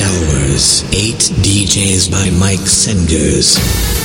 hours, 8 DJs by Mike Senders.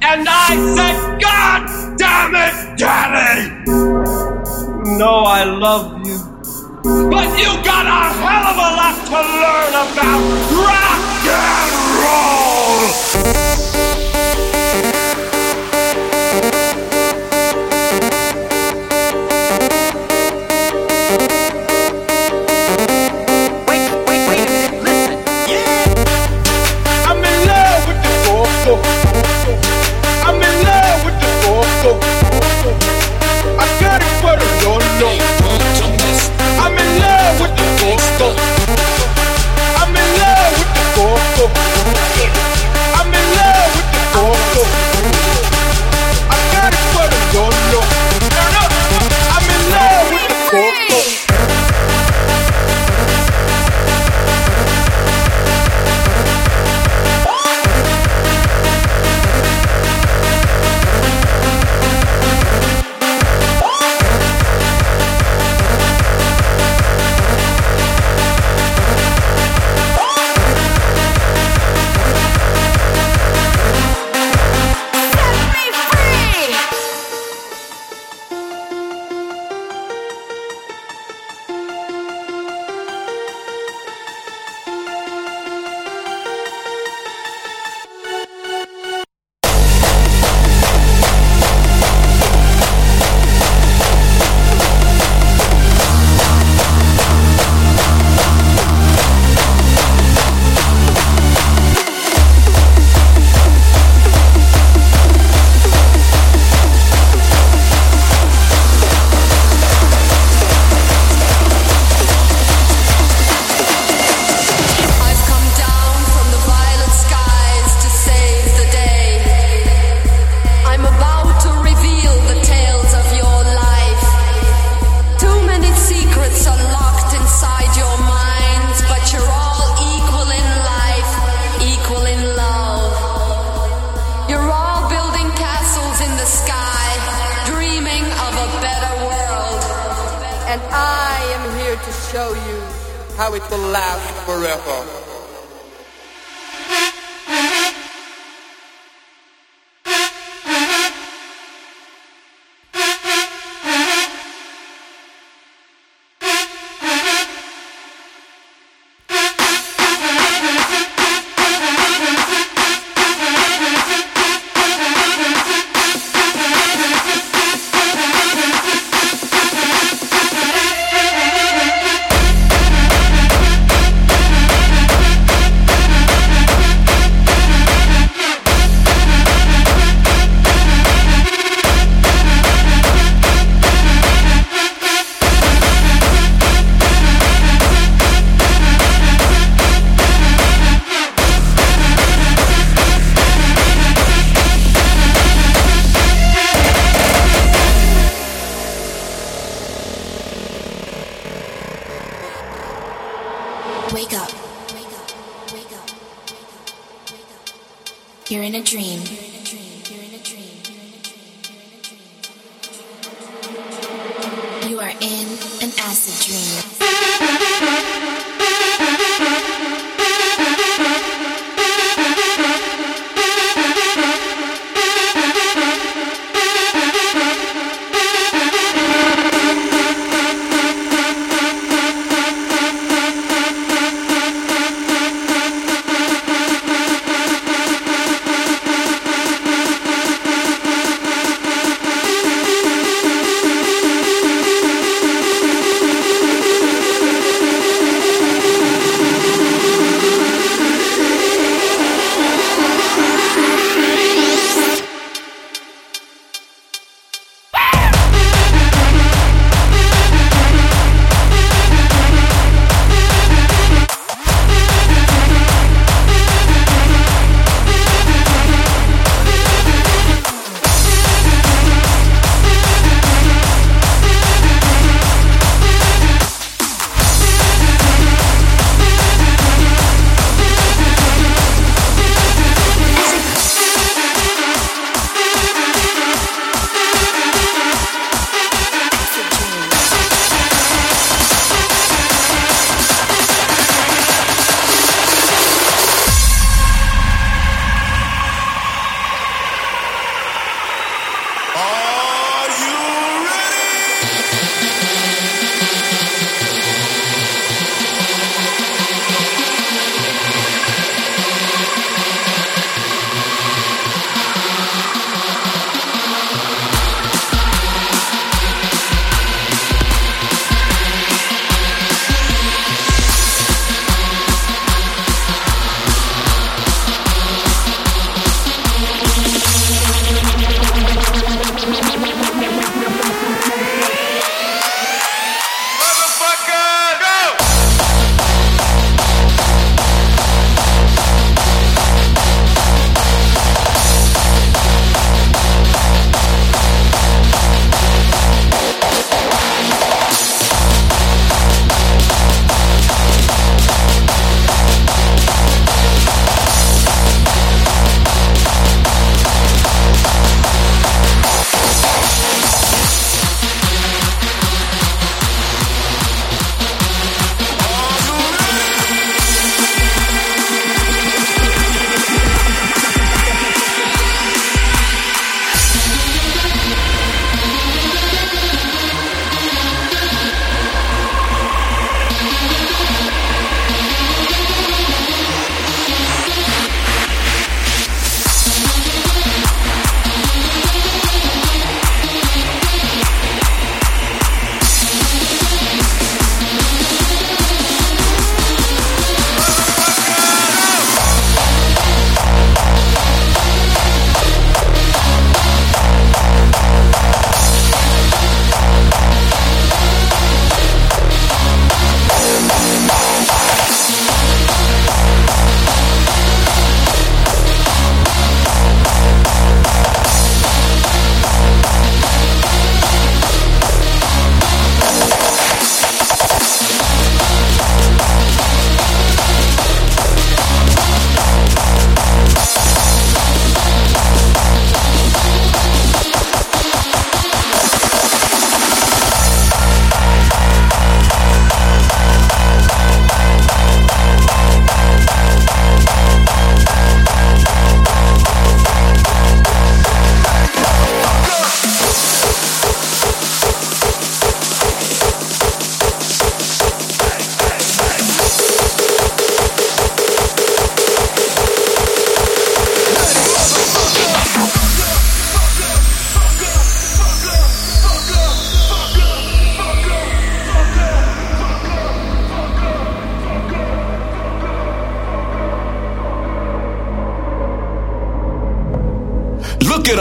And I said, God damn it, Daddy! You know I love you. But you got a hell of a lot to learn about rock and roll!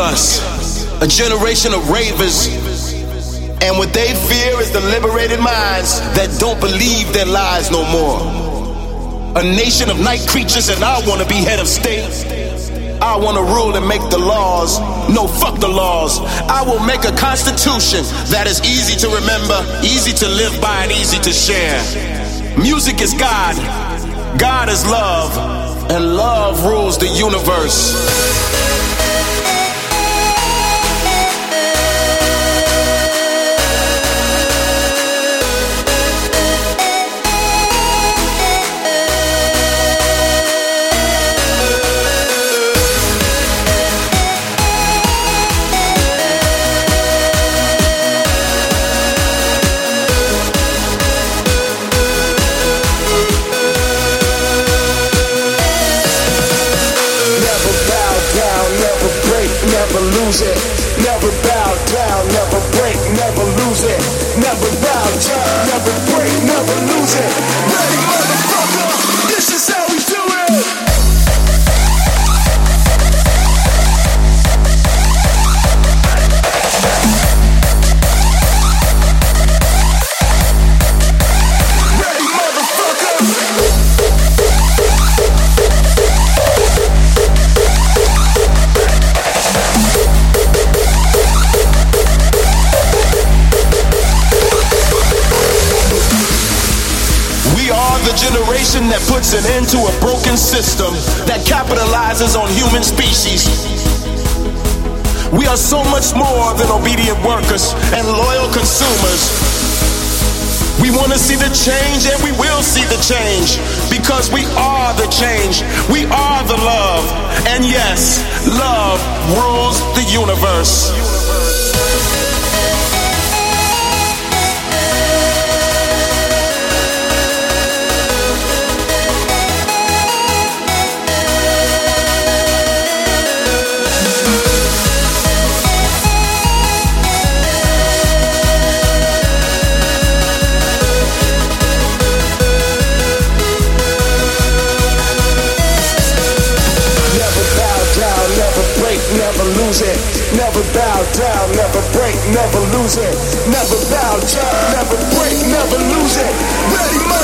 Us, a generation of ravers. And what they fear is the liberated minds that don't believe their lies no more. A nation of night creatures, and I wanna be head of state. I wanna rule and make the laws. No, fuck the laws. I will make a constitution that is easy to remember, easy to live by, and easy to share. Music is God, God is love, and love rules the universe. Puts an end to a broken system that capitalizes on human species. We are so much more than obedient workers and loyal consumers. We want to see the change and we will see the change because we are the change. We are the love. And yes, love rules the universe. Bow down, never break, never lose it. Never bow down, never break, never lose it. Ready,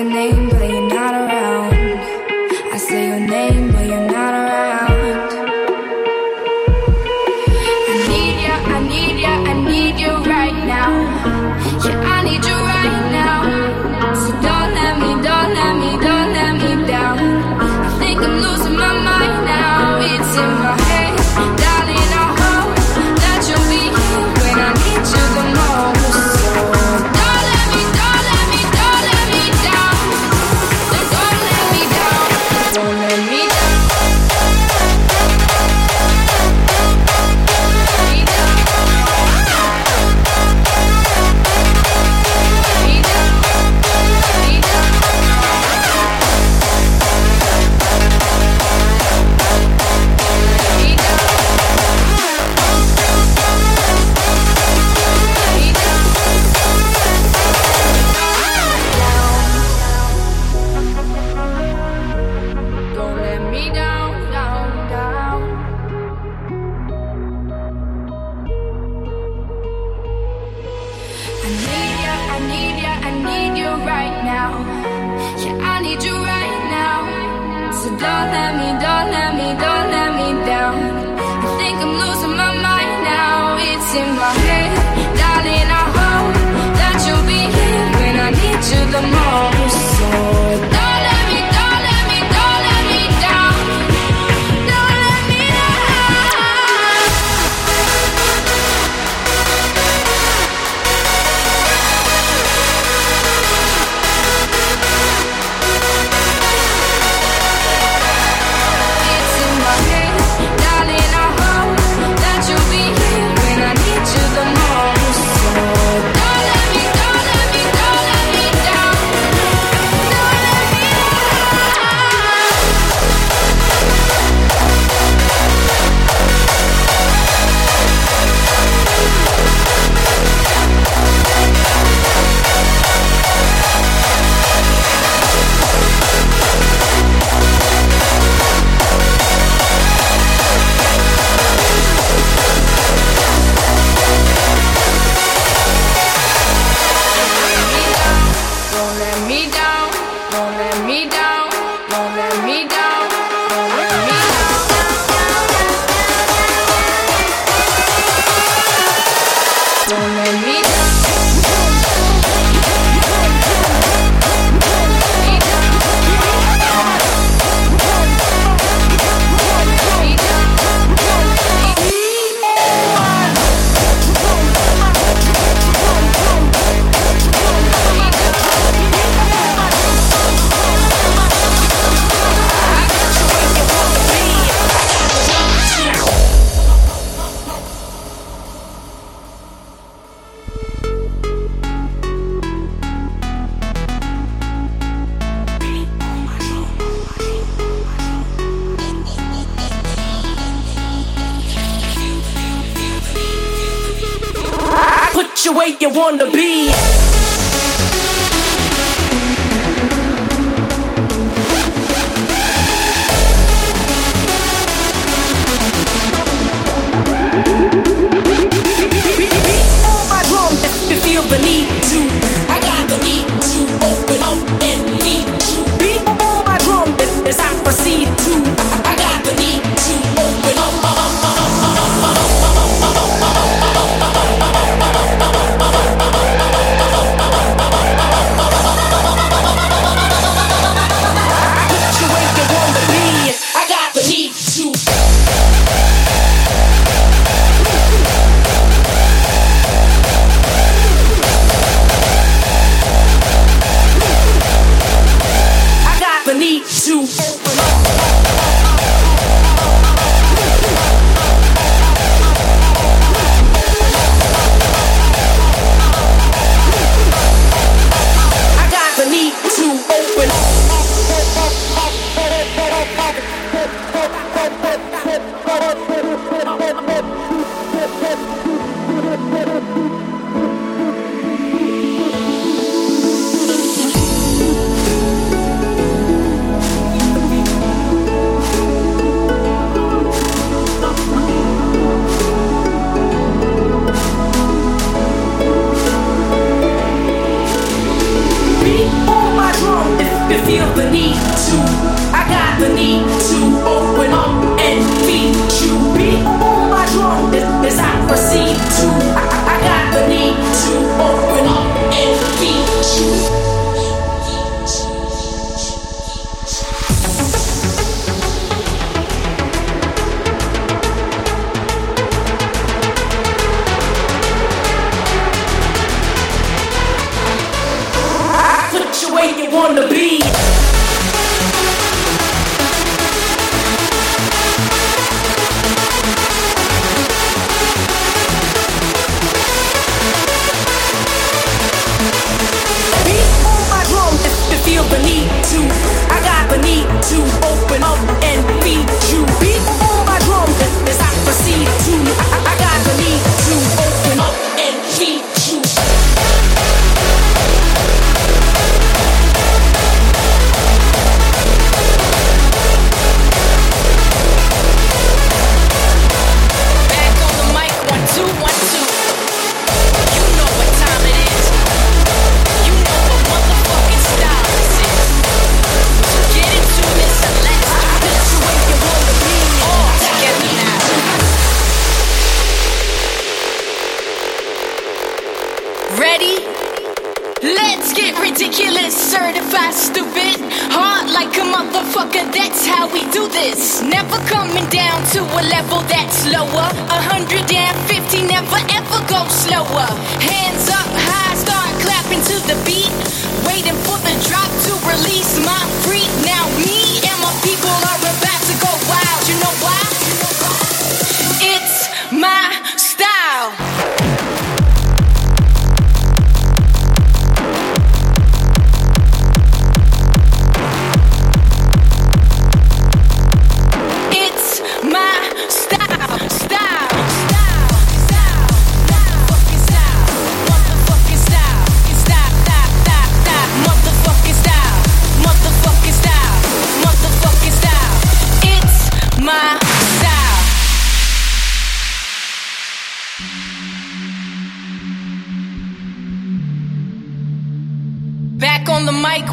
your name, but you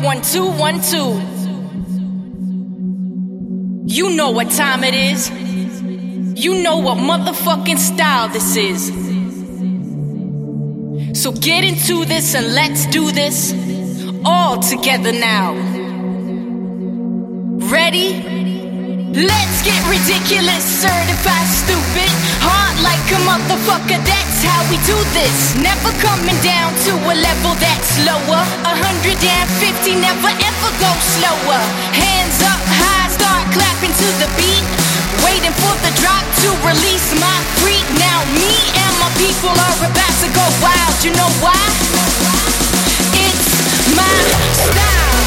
one, two, one, two. You know what time it is. You know what motherfucking style this is. So get into this and let's do this all together now. Ready? Let's get ridiculous, certified stupid. Hard like a motherfucker, that's how we do this. Never coming down to a level that's lower. 150, never ever go slower. Hands up high, start clapping to the beat. Waiting for the drop to release my freak. Now me and my people are about to go wild. You know why? It's my style.